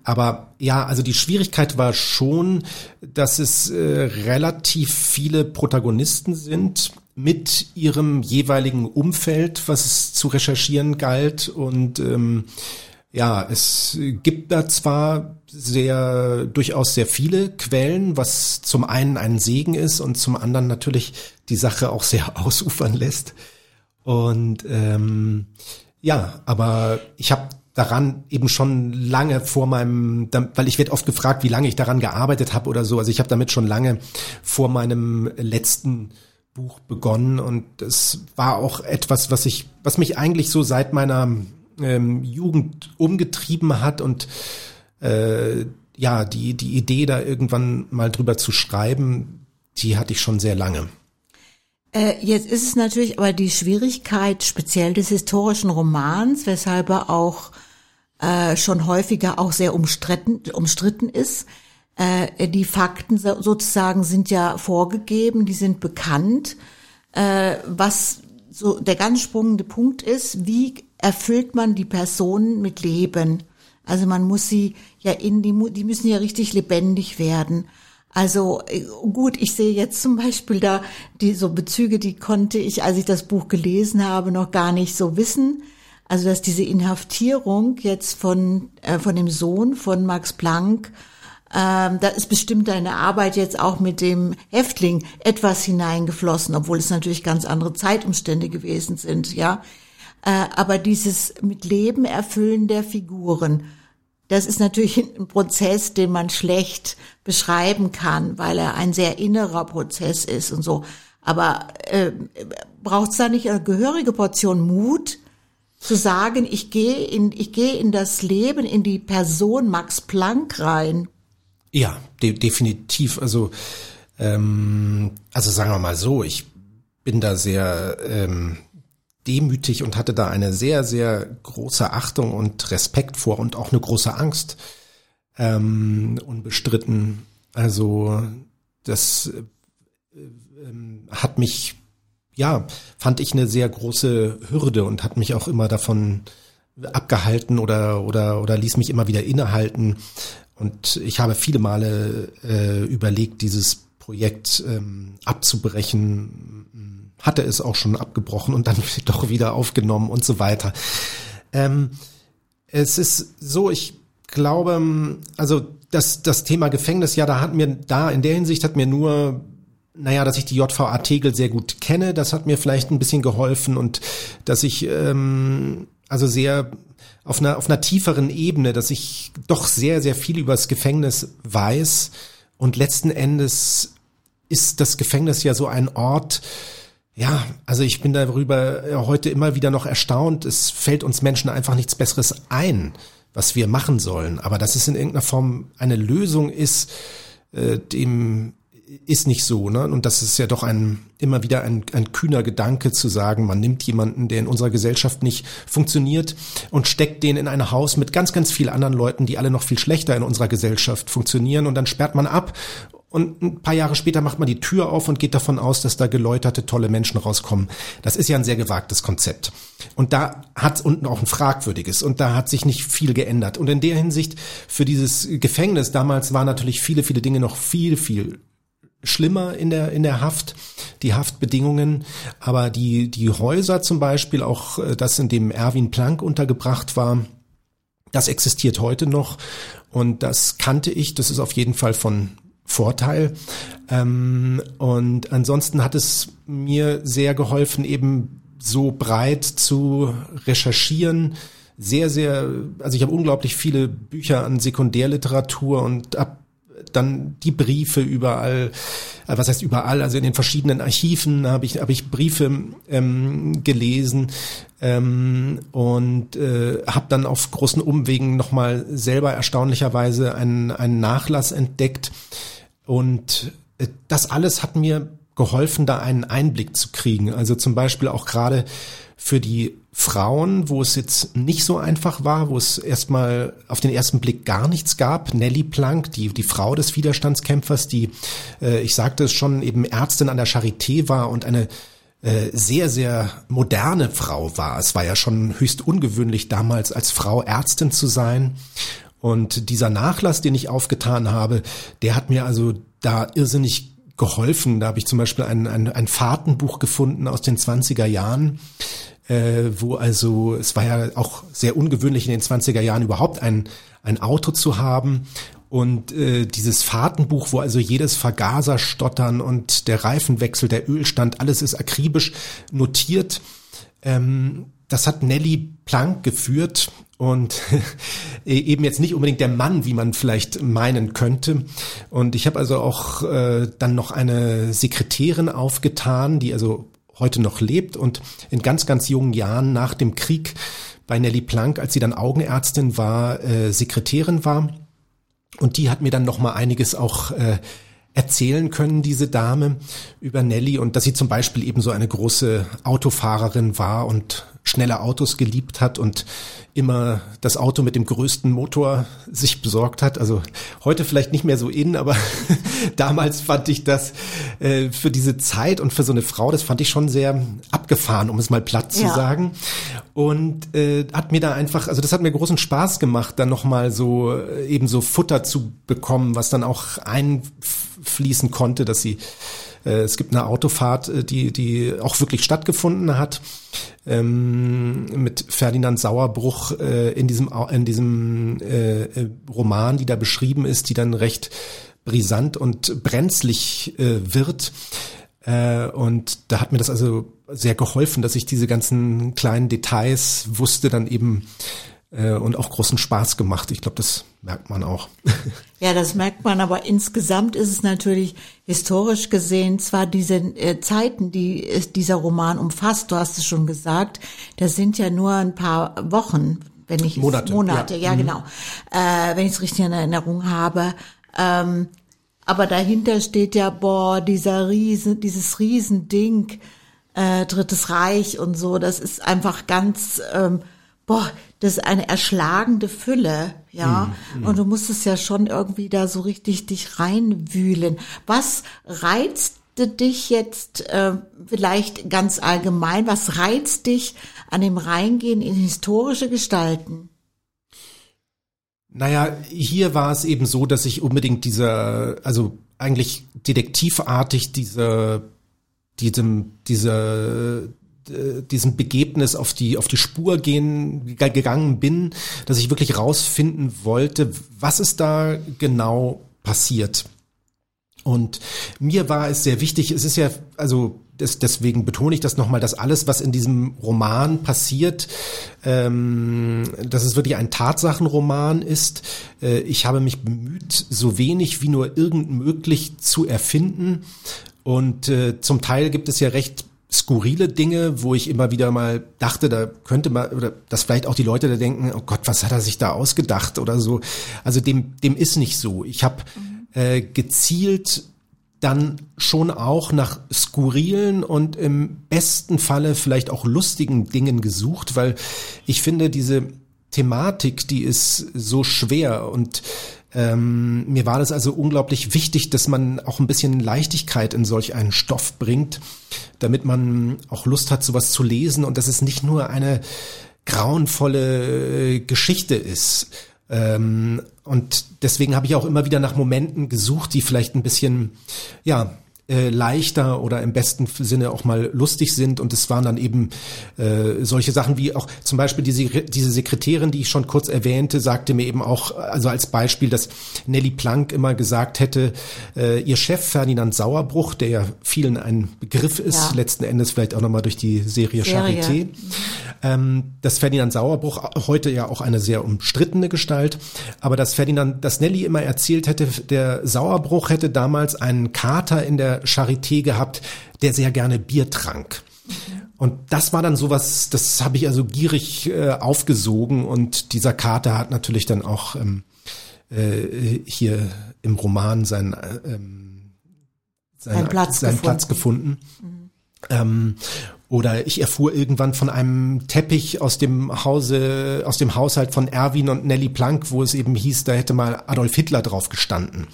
Aber ja, also die Schwierigkeit war schon, dass es äh, relativ viele Protagonisten sind mit ihrem jeweiligen Umfeld, was es zu recherchieren galt. Und ähm, ja, es gibt da zwar sehr durchaus sehr viele Quellen, was zum einen ein Segen ist und zum anderen natürlich die Sache auch sehr [LAUGHS] ausufern lässt. Und ähm, ja, aber ich habe daran eben schon lange vor meinem, weil ich werde oft gefragt, wie lange ich daran gearbeitet habe oder so. Also ich habe damit schon lange vor meinem letzten Buch begonnen und es war auch etwas, was ich, was mich eigentlich so seit meiner ähm, Jugend umgetrieben hat und äh, ja, die, die Idee da irgendwann mal drüber zu schreiben, die hatte ich schon sehr lange. Äh, jetzt ist es natürlich aber die Schwierigkeit speziell des historischen Romans, weshalb er auch äh, schon häufiger auch sehr umstritten, umstritten ist. Äh, die Fakten sozusagen sind ja vorgegeben, die sind bekannt. Äh, was so der ganz sprungende Punkt ist, wie erfüllt man die Personen mit Leben? Also man muss sie ja in die, die müssen ja richtig lebendig werden. Also äh, gut, ich sehe jetzt zum Beispiel da die so Bezüge, die konnte ich, als ich das Buch gelesen habe, noch gar nicht so wissen. Also dass diese Inhaftierung jetzt von äh, von dem Sohn von Max Planck, ähm, da ist bestimmt deine Arbeit jetzt auch mit dem Häftling etwas hineingeflossen, obwohl es natürlich ganz andere Zeitumstände gewesen sind, ja. Äh, aber dieses mit Leben erfüllen der Figuren das ist natürlich ein Prozess, den man schlecht beschreiben kann, weil er ein sehr innerer Prozess ist und so. Aber äh, braucht es da nicht eine gehörige Portion Mut, Zu sagen, ich gehe in, ich gehe in das Leben, in die Person Max Planck rein. Ja, de definitiv. Also, ähm, also sagen wir mal so, ich bin da sehr ähm, demütig und hatte da eine sehr, sehr große Achtung und Respekt vor und auch eine große Angst. Ähm, unbestritten. Also, das äh, äh, hat mich ja, fand ich eine sehr große Hürde und hat mich auch immer davon abgehalten oder oder oder ließ mich immer wieder innehalten. Und ich habe viele Male äh, überlegt, dieses Projekt ähm, abzubrechen, hatte es auch schon abgebrochen und dann [LAUGHS] doch wieder aufgenommen und so weiter. Ähm, es ist so, ich glaube, also das, das Thema Gefängnis, ja, da hat mir, da in der Hinsicht hat mir nur naja, dass ich die JVA Tegel sehr gut kenne, das hat mir vielleicht ein bisschen geholfen und dass ich ähm, also sehr auf einer, auf einer tieferen Ebene, dass ich doch sehr, sehr viel über das Gefängnis weiß und letzten Endes ist das Gefängnis ja so ein Ort, ja, also ich bin darüber heute immer wieder noch erstaunt. Es fällt uns Menschen einfach nichts Besseres ein, was wir machen sollen. Aber dass es in irgendeiner Form eine Lösung ist, äh, dem ist nicht so, ne? Und das ist ja doch ein immer wieder ein, ein kühner Gedanke zu sagen, man nimmt jemanden, der in unserer Gesellschaft nicht funktioniert und steckt den in ein Haus mit ganz, ganz vielen anderen Leuten, die alle noch viel schlechter in unserer Gesellschaft funktionieren und dann sperrt man ab und ein paar Jahre später macht man die Tür auf und geht davon aus, dass da geläuterte, tolle Menschen rauskommen. Das ist ja ein sehr gewagtes Konzept. Und da hat es unten auch ein fragwürdiges und da hat sich nicht viel geändert. Und in der Hinsicht für dieses Gefängnis damals waren natürlich viele, viele Dinge noch viel, viel schlimmer in der, in der Haft, die Haftbedingungen. Aber die, die Häuser zum Beispiel, auch äh, das, in dem Erwin Planck untergebracht war, das existiert heute noch. Und das kannte ich. Das ist auf jeden Fall von Vorteil. Ähm, und ansonsten hat es mir sehr geholfen, eben so breit zu recherchieren. Sehr, sehr, also ich habe unglaublich viele Bücher an Sekundärliteratur und ab dann die Briefe überall, äh, was heißt überall, also in den verschiedenen Archiven habe ich, habe ich Briefe ähm, gelesen ähm, und äh, habe dann auf großen Umwegen nochmal selber erstaunlicherweise einen, einen Nachlass entdeckt. Und äh, das alles hat mir geholfen, da einen Einblick zu kriegen. Also zum Beispiel auch gerade für die Frauen, wo es jetzt nicht so einfach war, wo es erstmal auf den ersten Blick gar nichts gab. Nelly Planck, die, die Frau des Widerstandskämpfers, die, äh, ich sagte es schon, eben Ärztin an der Charité war und eine äh, sehr, sehr moderne Frau war. Es war ja schon höchst ungewöhnlich damals als Frau Ärztin zu sein. Und dieser Nachlass, den ich aufgetan habe, der hat mir also da irrsinnig geholfen. Da habe ich zum Beispiel ein, ein, ein Fahrtenbuch gefunden aus den 20er Jahren, äh, wo also, es war ja auch sehr ungewöhnlich in den 20er Jahren überhaupt ein, ein Auto zu haben. Und äh, dieses Fahrtenbuch, wo also jedes Vergaserstottern und der Reifenwechsel, der Ölstand, alles ist akribisch notiert. Ähm, das hat Nelly Planck geführt und [LAUGHS] eben jetzt nicht unbedingt der Mann, wie man vielleicht meinen könnte. Und ich habe also auch äh, dann noch eine Sekretärin aufgetan, die also heute noch lebt und in ganz, ganz jungen Jahren nach dem Krieg bei Nelly Planck, als sie dann Augenärztin war, äh, Sekretärin war. Und die hat mir dann noch mal einiges auch äh, erzählen können, diese Dame, über Nelly und dass sie zum Beispiel eben so eine große Autofahrerin war und schnelle Autos geliebt hat und immer das Auto mit dem größten Motor sich besorgt hat. Also heute vielleicht nicht mehr so in, aber [LAUGHS] damals fand ich das äh, für diese Zeit und für so eine Frau, das fand ich schon sehr abgefahren, um es mal platt zu ja. sagen. Und äh, hat mir da einfach, also das hat mir großen Spaß gemacht, dann nochmal so äh, eben so Futter zu bekommen, was dann auch einfließen konnte, dass sie es gibt eine Autofahrt, äh, die, die auch wirklich stattgefunden hat, ähm, mit Ferdinand Sauerbruch äh, in diesem, in diesem äh, äh, Roman, die da beschrieben ist, die dann recht brisant und brenzlig äh, wird. Äh, und da hat mir das also sehr geholfen, dass ich diese ganzen kleinen Details wusste, dann eben äh, und auch großen Spaß gemacht. Ich glaube, das merkt man auch. [LAUGHS] Ja, das merkt man, aber insgesamt ist es natürlich historisch gesehen zwar diese äh, Zeiten, die äh, dieser Roman umfasst, du hast es schon gesagt, das sind ja nur ein paar Wochen, wenn ich Monate, Monate, ja. ja, Mhm. genau, äh, wenn ich es richtig in Erinnerung habe. Ähm, aber dahinter steht ja, boah, dieser Riesen, dieses Riesending, äh, Drittes Reich und so, das ist einfach ganz, ähm, boah, das ist eine erschlagende Fülle, ja. Und du musst es ja schon irgendwie da so richtig dich reinwühlen. Was reizte dich jetzt äh, vielleicht ganz allgemein? Was reizt dich an dem Reingehen in historische Gestalten? Naja, hier war es eben so, dass ich unbedingt dieser, also eigentlich detektivartig diese, diesem, diese, diesem Begebnis auf die, auf die Spur gehen, ge- gegangen bin, dass ich wirklich rausfinden wollte, was ist da genau passiert. Und mir war es sehr wichtig, es ist ja, also das, deswegen betone ich das nochmal, dass alles, was in diesem Roman passiert, ähm, dass es wirklich ein Tatsachenroman ist. Äh, ich habe mich bemüht, so wenig wie nur irgend möglich zu erfinden. Und äh, zum Teil gibt es ja recht skurrile Dinge, wo ich immer wieder mal dachte, da könnte man, oder dass vielleicht auch die Leute da denken, oh Gott, was hat er sich da ausgedacht oder so. Also dem, dem ist nicht so. Ich habe äh, gezielt dann schon auch nach skurrilen und im besten Falle vielleicht auch lustigen Dingen gesucht, weil ich finde, diese Thematik, die ist so schwer und ähm, mir war das also unglaublich wichtig, dass man auch ein bisschen Leichtigkeit in solch einen Stoff bringt, damit man auch Lust hat, sowas zu lesen und dass es nicht nur eine grauenvolle äh, Geschichte ist. Ähm, und deswegen habe ich auch immer wieder nach Momenten gesucht, die vielleicht ein bisschen, ja, äh, leichter oder im besten Sinne auch mal lustig sind. Und es waren dann eben äh, solche Sachen wie auch zum Beispiel diese, diese Sekretärin, die ich schon kurz erwähnte, sagte mir eben auch, also als Beispiel, dass Nelly Planck immer gesagt hätte, äh, ihr Chef Ferdinand Sauerbruch, der ja vielen ein Begriff ist, Ja. letzten Endes vielleicht auch nochmal durch die Serie, Serie. Charité, ähm, dass Ferdinand Sauerbruch heute ja auch eine sehr umstrittene Gestalt, aber dass Ferdinand, dass Nelly immer erzählt hätte, der Sauerbruch hätte damals einen Kater in der Charité gehabt, der sehr gerne Bier trank. Und das war dann sowas, das habe ich also gierig äh, aufgesogen und dieser Kater hat natürlich dann auch ähm, äh, hier im Roman sein, äh, ähm, seine- Seinen Platz seinen gefunden. Platz gefunden. Ähm, oder ich erfuhr irgendwann von einem Teppich aus dem Hause, aus dem Haushalt von Erwin und Nelly Planck, wo es eben hieß, da hätte mal Adolf Hitler drauf gestanden.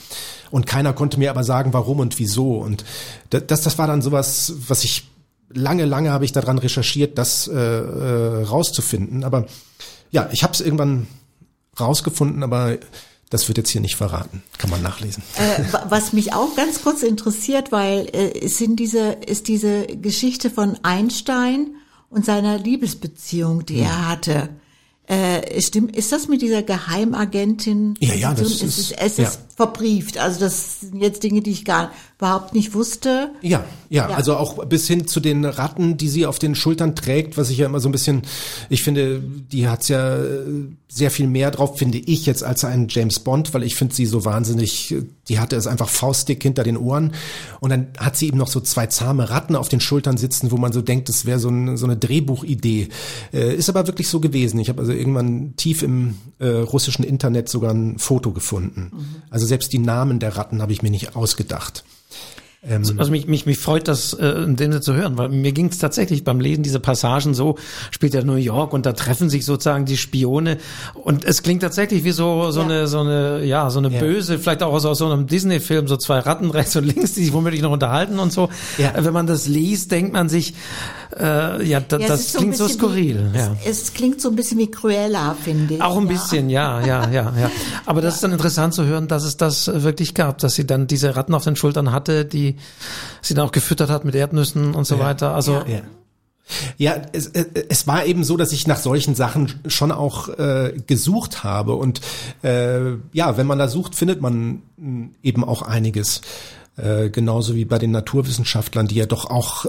Und keiner konnte mir aber sagen, warum und wieso. Und da- das, das war dann sowas, was ich lange, lange habe ich daran recherchiert, das äh, äh, rauszufinden. Aber ja, ich habe es irgendwann rausgefunden, aber das wird jetzt hier nicht verraten. Kann man nachlesen. Äh, wa- was mich auch ganz kurz interessiert, weil äh, es sind diese, ist diese Geschichte von Einstein und seiner Liebesbeziehung, die Hm. er hatte. Äh, stimmt, ist das mit dieser Geheimagentin? Ja, ja, das es ist- ist, es ja. ist verbrieft. Also das sind jetzt Dinge, die ich gar überhaupt nicht wusste. Ja, ja, Ja. also auch bis hin zu den Ratten, die sie auf den Schultern trägt, was ich ja immer so ein bisschen, ich finde, die hat's ja äh, sehr viel mehr drauf, finde ich jetzt, als ein James Bond, weil ich finde sie so wahnsinnig, äh, die hatte es einfach faustdick hinter den Ohren und dann hat sie eben noch so zwei zahme Ratten auf den Schultern sitzen, wo man so denkt, das wäre so, ein, so eine Drehbuchidee. Äh, ist aber wirklich so gewesen. Ich habe also irgendwann tief im äh, russischen Internet sogar ein Foto gefunden. Also selbst die Namen der Ratten habe ich mir nicht ausgedacht. Also mich, mich, mich freut das äh, in dem Sinne zu hören, weil mir ging es tatsächlich beim Lesen dieser Passagen so, spielt ja New York und da treffen sich sozusagen die Spione und es klingt tatsächlich wie so so Ja. eine so eine ja so eine Ja. böse, vielleicht auch aus, aus so einem Disney-Film, so zwei Ratten rechts und links, die sich womöglich noch unterhalten und so. Ja. Wenn man das liest, denkt man sich, äh, ja, da, Ja, das so klingt so bisschen skurril. Wie, ja. es, es klingt so ein bisschen wie Cruella, finde ich. Auch ein ja. bisschen, ja, ja, ja, ja. Aber das ist dann interessant zu hören, dass es das äh, wirklich gab, dass sie dann diese Ratten auf den Schultern hatte, die sie dann auch gefüttert hat mit Erdnüssen und so Ja. weiter. Also Ja. Ja, es, äh, es war eben so, dass ich nach solchen Sachen schon auch äh, gesucht habe und äh, ja, wenn man da sucht, findet man mh, eben auch einiges. Äh, genauso wie bei den Naturwissenschaftlern, die ja doch auch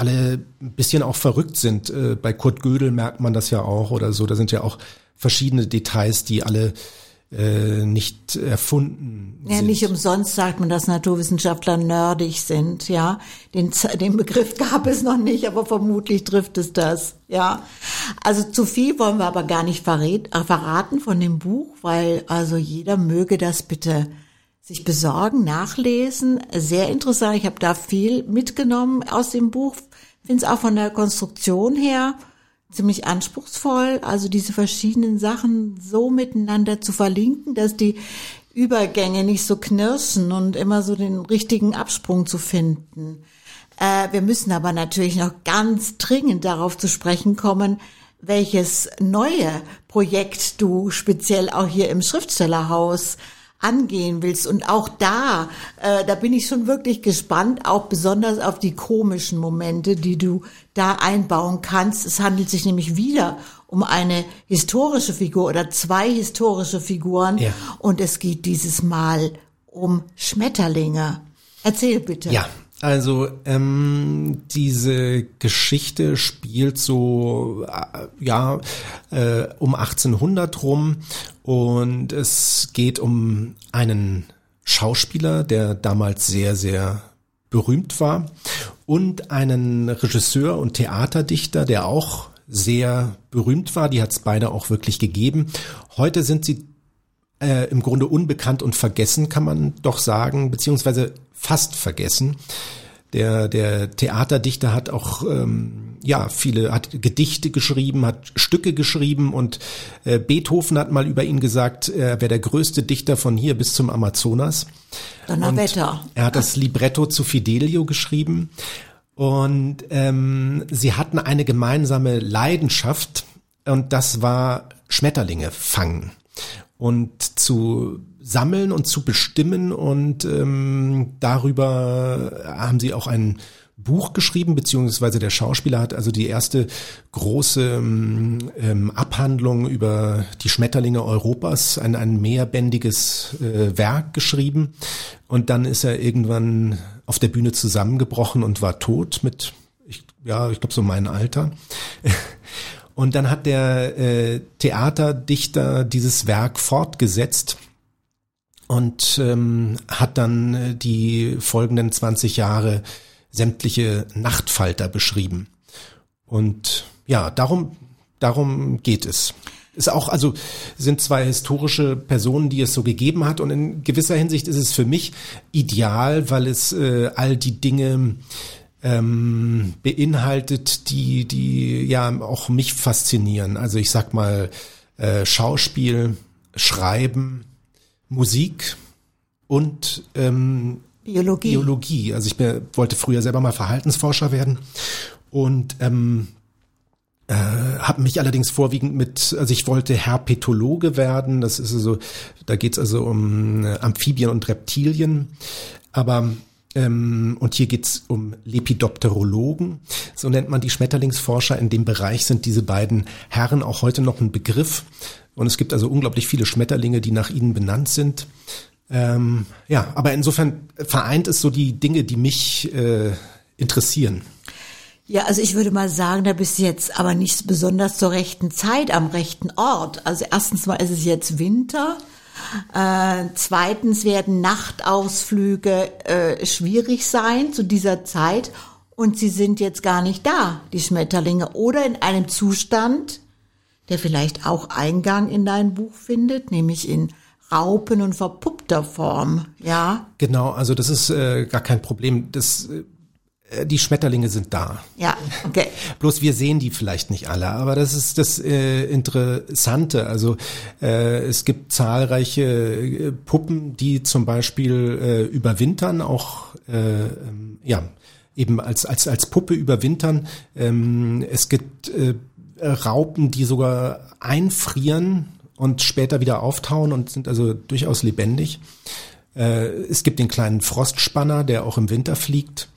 alle ein bisschen auch verrückt sind. Äh, bei Kurt Gödel merkt man das ja auch oder so. Da sind ja auch verschiedene Details, die alle äh, nicht erfunden ja, sind. nicht umsonst sagt man, dass Naturwissenschaftler nerdig sind, ja. Den, den Begriff gab es noch nicht, aber vermutlich trifft es das, ja. Also zu viel wollen wir aber gar nicht verrät, äh, verraten von dem Buch, weil also jeder möge das bitte sich besorgen, nachlesen. Sehr interessant. Ich habe da viel mitgenommen aus dem Buch. Finde es auch von der Konstruktion her ziemlich anspruchsvoll, also diese verschiedenen Sachen so miteinander zu verlinken, dass die Übergänge nicht so knirschen und immer so den richtigen Absprung zu finden. Äh, wir müssen aber natürlich noch ganz dringend darauf zu sprechen kommen, welches neue Projekt du speziell auch hier im Schriftstellerhaus angehen willst. Und auch da, äh, da bin ich schon wirklich gespannt, auch besonders auf die komischen Momente, die du da einbauen kannst. Es handelt sich nämlich wieder um eine historische Figur oder zwei historische Figuren. Ja. Und es geht dieses Mal um Schmetterlinge. Erzähl bitte. Ja, also ähm, diese Geschichte spielt so äh, ja äh, um 1800 rum und es geht um einen Schauspieler, der damals sehr sehr berühmt war und einen Regisseur und Theaterdichter, der auch sehr berühmt war. Die hat es beide auch wirklich gegeben. Heute sind sie äh, im Grunde unbekannt und vergessen, kann man doch sagen, beziehungsweise fast vergessen. Der, der Theaterdichter hat auch ähm, ja viele hat Gedichte geschrieben, hat Stücke geschrieben und äh, Beethoven hat mal über ihn gesagt, er wäre der größte Dichter von hier bis zum Amazonas. Donnerwetter. er hat das Libretto zu Fidelio geschrieben und ähm, sie hatten eine gemeinsame Leidenschaft und das war Schmetterlinge fangen und zu sammeln und zu bestimmen und ähm, darüber haben sie auch ein Buch geschrieben, beziehungsweise der Schauspieler hat also die erste große ähm, Abhandlung über die Schmetterlinge Europas, ein, ein mehrbändiges äh, Werk geschrieben. Und dann ist er irgendwann auf der Bühne zusammengebrochen und war tot mit, ich, ja, ich glaube so mein Alter. Und dann hat der äh, Theaterdichter dieses Werk fortgesetzt und ähm, hat dann äh, die folgenden 20 Jahre sämtliche Nachtfalter beschrieben. Und ja, darum, darum geht es. Ist auch, also sind zwei historische Personen, die es so gegeben hat. Und in gewisser Hinsicht ist es für mich ideal, weil es äh, all die Dinge ähm, beinhaltet, die, die ja auch mich faszinieren. Also ich sag mal äh, Schauspiel, Schreiben, Musik und ähm, Biologie. Biologie. Also ich bin, wollte früher selber mal Verhaltensforscher werden und ähm, äh, habe mich allerdings vorwiegend mit, also ich wollte Herpetologe werden. Das ist also, da geht's also um äh, Amphibien und Reptilien. Aber ähm, und hier geht's um Lepidopterologen, so nennt man die Schmetterlingsforscher. In dem Bereich sind diese beiden Herren auch heute noch ein Begriff. Und es gibt also unglaublich viele Schmetterlinge, die nach ihnen benannt sind. Ähm, ja, aber insofern vereint es so die Dinge, die mich äh, interessieren. Ja, also ich würde mal sagen, da bist du jetzt aber nicht besonders zur rechten Zeit am rechten Ort. Also erstens mal ist es jetzt Winter. Äh, zweitens werden Nachtausflüge äh, schwierig sein zu dieser Zeit und sie sind jetzt gar nicht da, die Schmetterlinge, oder in einem Zustand, der vielleicht auch Eingang in dein Buch findet, nämlich in Raupen und verpuppter Form, ja? Genau, also das ist äh, gar kein Problem. Das äh, die Schmetterlinge sind da. Ja, okay. [LAUGHS] Bloß wir sehen die vielleicht nicht alle, aber das ist das äh, Interessante. Also äh, es gibt zahlreiche äh, Puppen, die zum Beispiel äh, überwintern, auch äh, ähm, ja eben als als als Puppe überwintern. Ähm, es gibt äh, Raupen, die sogar einfrieren und später wieder auftauen und sind also durchaus lebendig. Äh, es gibt den kleinen Frostspanner, der auch im Winter fliegt.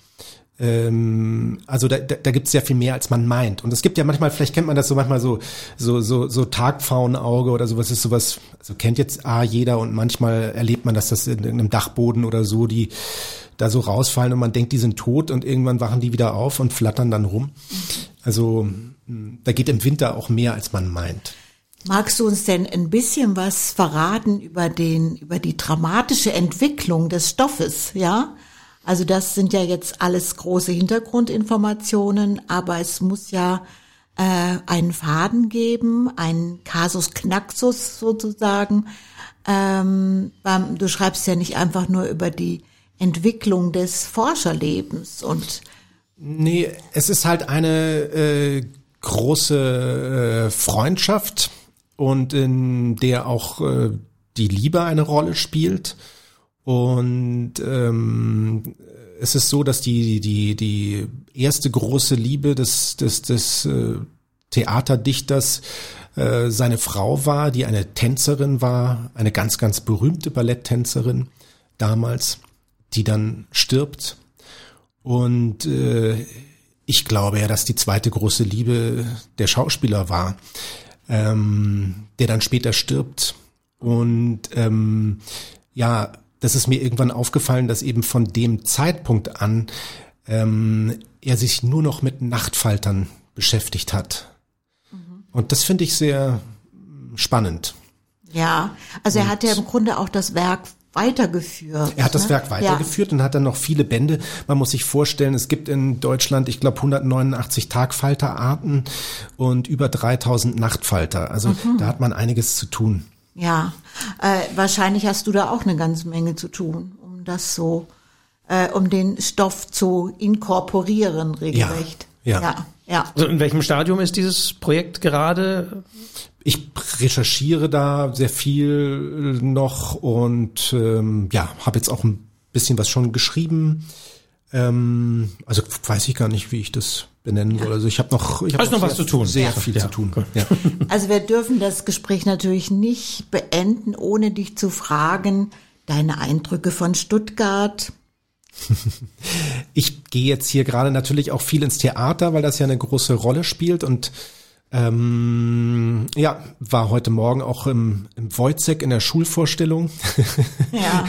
Ähm, also da, da, da gibt es sehr viel mehr, als man meint. Und es gibt ja manchmal, vielleicht kennt man das so manchmal so, so, so, so Tagpfauenauge oder sowas ist sowas, also kennt jetzt A jeder und manchmal erlebt man, dass das in einem Dachboden oder so, die da so rausfallen und man denkt, die sind tot und irgendwann wachen die wieder auf und flattern dann rum. Also da geht im Winter auch mehr, als man meint. Magst du uns denn ein bisschen was verraten über den, über die dramatische Entwicklung des Stoffes, ja? Also das sind ja jetzt alles große Hintergrundinformationen, aber es muss ja äh, einen Faden geben, einen Casus Knaxus sozusagen. Ähm, du schreibst ja nicht einfach nur über die Entwicklung des Forscherlebens und Nee, es ist halt eine äh, große äh, Freundschaft und in der auch äh, die Liebe eine Rolle spielt. Und ähm, es ist so, dass die die die erste große Liebe des des des äh, Theaterdichters äh, seine Frau war, die eine Tänzerin war, eine ganz ganz berühmte Balletttänzerin damals, die dann stirbt. Und äh, ich glaube ja, dass die zweite große Liebe der Schauspieler war, ähm, der dann später stirbt. Und ähm, ja, das ist mir irgendwann aufgefallen, dass eben von dem Zeitpunkt an ähm, er sich nur noch mit Nachtfaltern beschäftigt hat. Mhm. Und das finde ich sehr spannend. Ja, also er hat ja im Grunde auch das Werk weitergeführt. Er hat das ne? Werk weitergeführt ja. und hat dann noch viele Bände. Man muss sich vorstellen, es gibt in Deutschland, ich glaube, 189 Tagfalterarten und über 3000 Nachtfalter. Also mhm. da hat man einiges zu tun. Ja, äh, wahrscheinlich hast du da auch eine ganze Menge zu tun, um das so, äh, um den Stoff zu inkorporieren, regelrecht. Ja, ja. ja, ja. Also in welchem Stadium ist dieses Projekt gerade? Ich recherchiere da sehr viel noch und ähm, ja, habe jetzt auch ein bisschen was schon geschrieben. Ähm, also weiß ich gar nicht, wie ich das benennen soll. Also ich habe noch, ich habe noch, noch was zu tun. Sehr ja. viel ja. zu tun. Ja. [LAUGHS] Also wir dürfen das Gespräch natürlich nicht beenden, ohne dich zu fragen, deine Eindrücke von Stuttgart. Ich gehe jetzt hier gerade natürlich auch viel ins Theater, weil das ja eine große Rolle spielt und ähm, ja, war heute Morgen auch im, im Wojcek in der Schulvorstellung. Ja.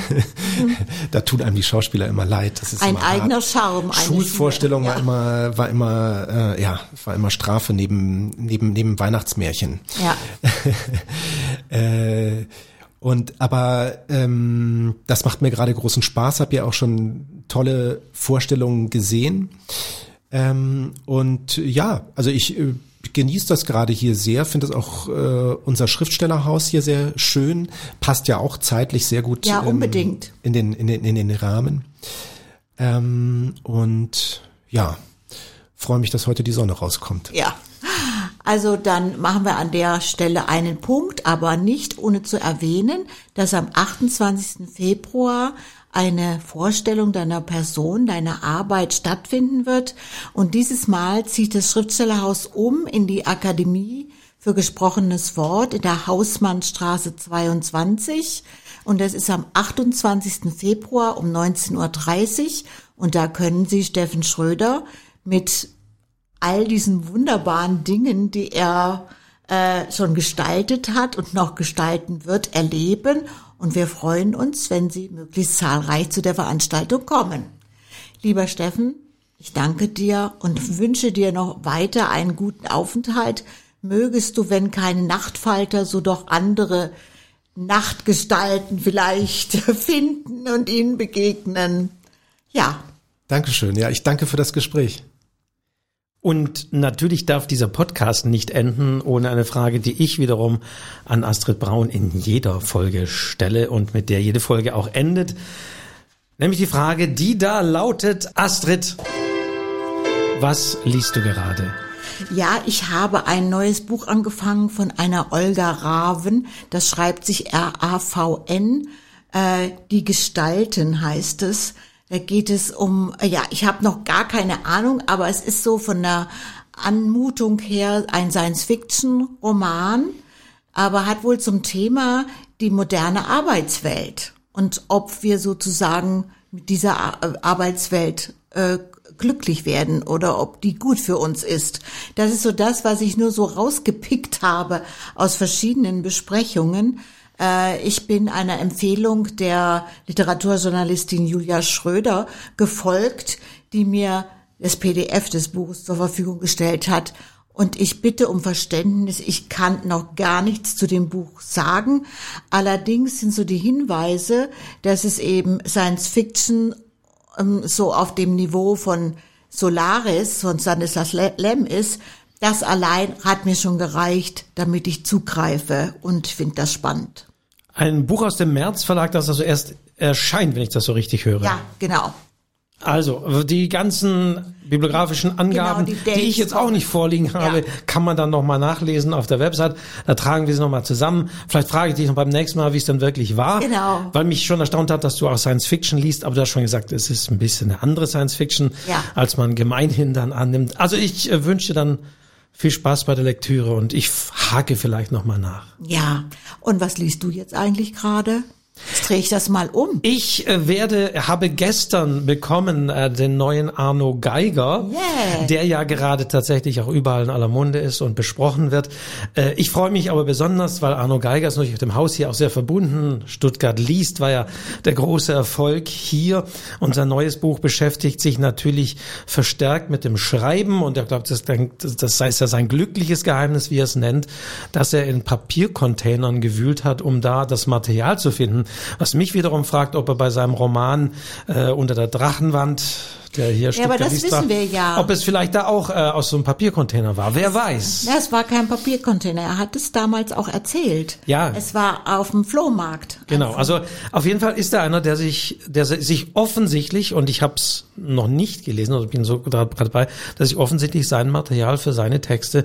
[LAUGHS] da tun einem die Schauspieler immer leid. Das ist Ein eigener hart. Charme. Schulvorstellung ja. war immer, war immer, äh, ja, war immer Strafe neben, neben, neben Weihnachtsmärchen. Ja. [LAUGHS] äh, und aber ähm, das macht mir gerade großen Spaß. Hab ja auch schon tolle Vorstellungen gesehen. Ähm, und ja, also ich äh, genieße das gerade hier sehr, finde das auch äh, unser Schriftstellerhaus hier sehr schön, passt ja auch zeitlich sehr gut ja, unbedingt. Ähm, in, den, in, den, in den Rahmen. Ähm, und ja, freue mich, dass heute die Sonne rauskommt. Ja. Also dann machen wir an der Stelle einen Punkt, aber nicht ohne zu erwähnen, dass am 28. Februar eine Vorstellung deiner Person, deiner Arbeit stattfinden wird. Und dieses Mal zieht das Schriftstellerhaus um in die Akademie für gesprochenes Wort in der Hausmannstraße 22. Und das ist am 28. Februar um 19.30 Uhr. Und da können Sie Steffen Schröder mit all diesen wunderbaren Dingen, die er äh, schon gestaltet hat und noch gestalten wird, erleben und wir freuen uns, wenn Sie möglichst zahlreich zu der Veranstaltung kommen. Lieber Steffen, ich danke dir und wünsche dir noch weiter einen guten Aufenthalt. Mögest du, wenn keine Nachtfalter, so doch andere Nachtgestalten vielleicht [LAUGHS] finden und ihnen begegnen. Ja. Dankeschön. Ja, ich danke für das Gespräch. Und natürlich darf dieser Podcast nicht enden ohne eine Frage, die ich wiederum an Astrid Braun in jeder Folge stelle und mit der jede Folge auch endet. Nämlich die Frage, die da lautet, Astrid, was liest du gerade? Ja, ich habe ein neues Buch angefangen von einer Olga Raven. Das schreibt sich R-A-V-N. Äh, die Gestalten heißt es. Da geht es um, ja, ich habe noch gar keine Ahnung, aber es ist so von der Anmutung her ein Science-Fiction-Roman, aber hat wohl zum Thema die moderne Arbeitswelt und ob wir sozusagen mit dieser Arbeitswelt äh, glücklich werden oder ob die gut für uns ist. Das ist so das, was ich nur so rausgepickt habe aus verschiedenen Besprechungen. Äh, ich bin einer Empfehlung der Literaturjournalistin Julia Schröder gefolgt, die mir das PDF des Buches zur Verfügung gestellt hat. Und ich bitte um Verständnis, ich kann noch gar nichts zu dem Buch sagen. Allerdings sind so die Hinweise, dass es eben Science Fiction ähm, so auf dem Niveau von Solaris, von Stanislas Lem ist, das allein hat mir schon gereicht, damit ich zugreife und finde das spannend. Ein Buch aus dem März Verlag, das also erst erscheint, wenn ich das so richtig höre. Ja, genau. Also, die ganzen bibliografischen Angaben, genau, die, die, ich jetzt auch nicht vorliegen habe, ja. kann man dann nochmal nachlesen auf der Website. Da tragen wir sie nochmal zusammen. Vielleicht frage ich dich noch beim nächsten Mal, wie es dann wirklich war. Genau. Weil mich schon erstaunt hat, dass du auch Science Fiction liest, aber du hast schon gesagt, es ist ein bisschen eine andere Science Fiction, ja. als man gemeinhin dann annimmt. Also ich äh, wünsche dann viel Spaß bei der Lektüre und ich hake vielleicht nochmal nach. Ja. Und was liest du jetzt eigentlich gerade? Jetzt drehe ich das mal um. Ich äh, werde, habe gestern bekommen äh, den neuen Arno Geiger, yeah. der ja gerade tatsächlich auch überall in aller Munde ist und besprochen wird. Äh, ich freue mich aber besonders, weil Arno Geiger ist natürlich mit dem Haus hier auch sehr verbunden. Stuttgart liest war ja der große Erfolg hier. Unser neues Buch beschäftigt sich natürlich verstärkt mit dem Schreiben und er glaubt, das, das heißt ja sein glückliches Geheimnis, wie er es nennt, dass er in Papiercontainern gewühlt hat, um da das Material zu finden was mich wiederum fragt, ob er bei seinem Roman äh, Unter der Drachenwand der hier Ja, aber das wissen wir ja. Ob es vielleicht da auch äh, aus so einem Papiercontainer war. Wer weiß. Ja, es war kein Papiercontainer. Er hat es damals auch erzählt. Ja. Es war auf dem Flohmarkt. Genau. Also auf jeden Fall ist er einer, der sich, der sich offensichtlich, und ich habe es noch nicht gelesen, also bin so gerade dabei, dass sich offensichtlich sein Material für seine Texte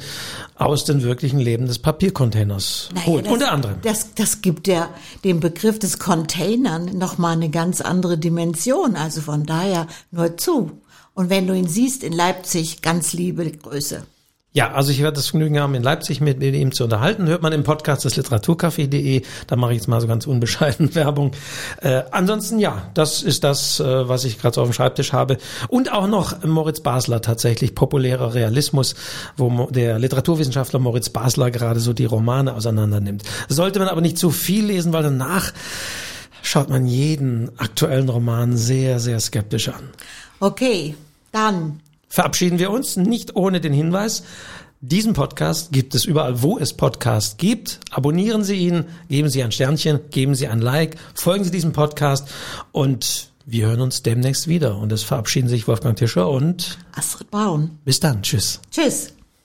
aus den wirklichen Leben des Papiercontainers naja, holt. Das, unter anderem. Das, das gibt ja dem Begriff des Containern nochmal eine ganz andere Dimension. Also von daher nur zu. Und wenn du ihn siehst in Leipzig, ganz liebe Grüße. Ja, also ich werde das Vergnügen haben, in Leipzig mit, mit ihm zu unterhalten. Hört man im Podcast des Literaturcafé.de. Da mache ich jetzt mal so ganz unbescheiden [LAUGHS] Werbung. Äh, ansonsten ja, das ist das, äh, was ich gerade so auf dem Schreibtisch habe. Und auch noch Moritz Basler tatsächlich, populärer Realismus, wo der Literaturwissenschaftler Moritz Basler gerade so die Romane auseinander nimmt. Sollte man aber nicht zu viel lesen, weil danach schaut man jeden aktuellen Roman sehr, sehr skeptisch an. Okay, dann verabschieden wir uns nicht ohne den Hinweis, diesen Podcast gibt es überall, wo es Podcast gibt. Abonnieren Sie ihn, geben Sie ein Sternchen, geben Sie ein Like, folgen Sie diesem Podcast und wir hören uns demnächst wieder. Und es verabschieden sich Wolfgang Tischer und Astrid Braun. Bis dann. Tschüss. Tschüss.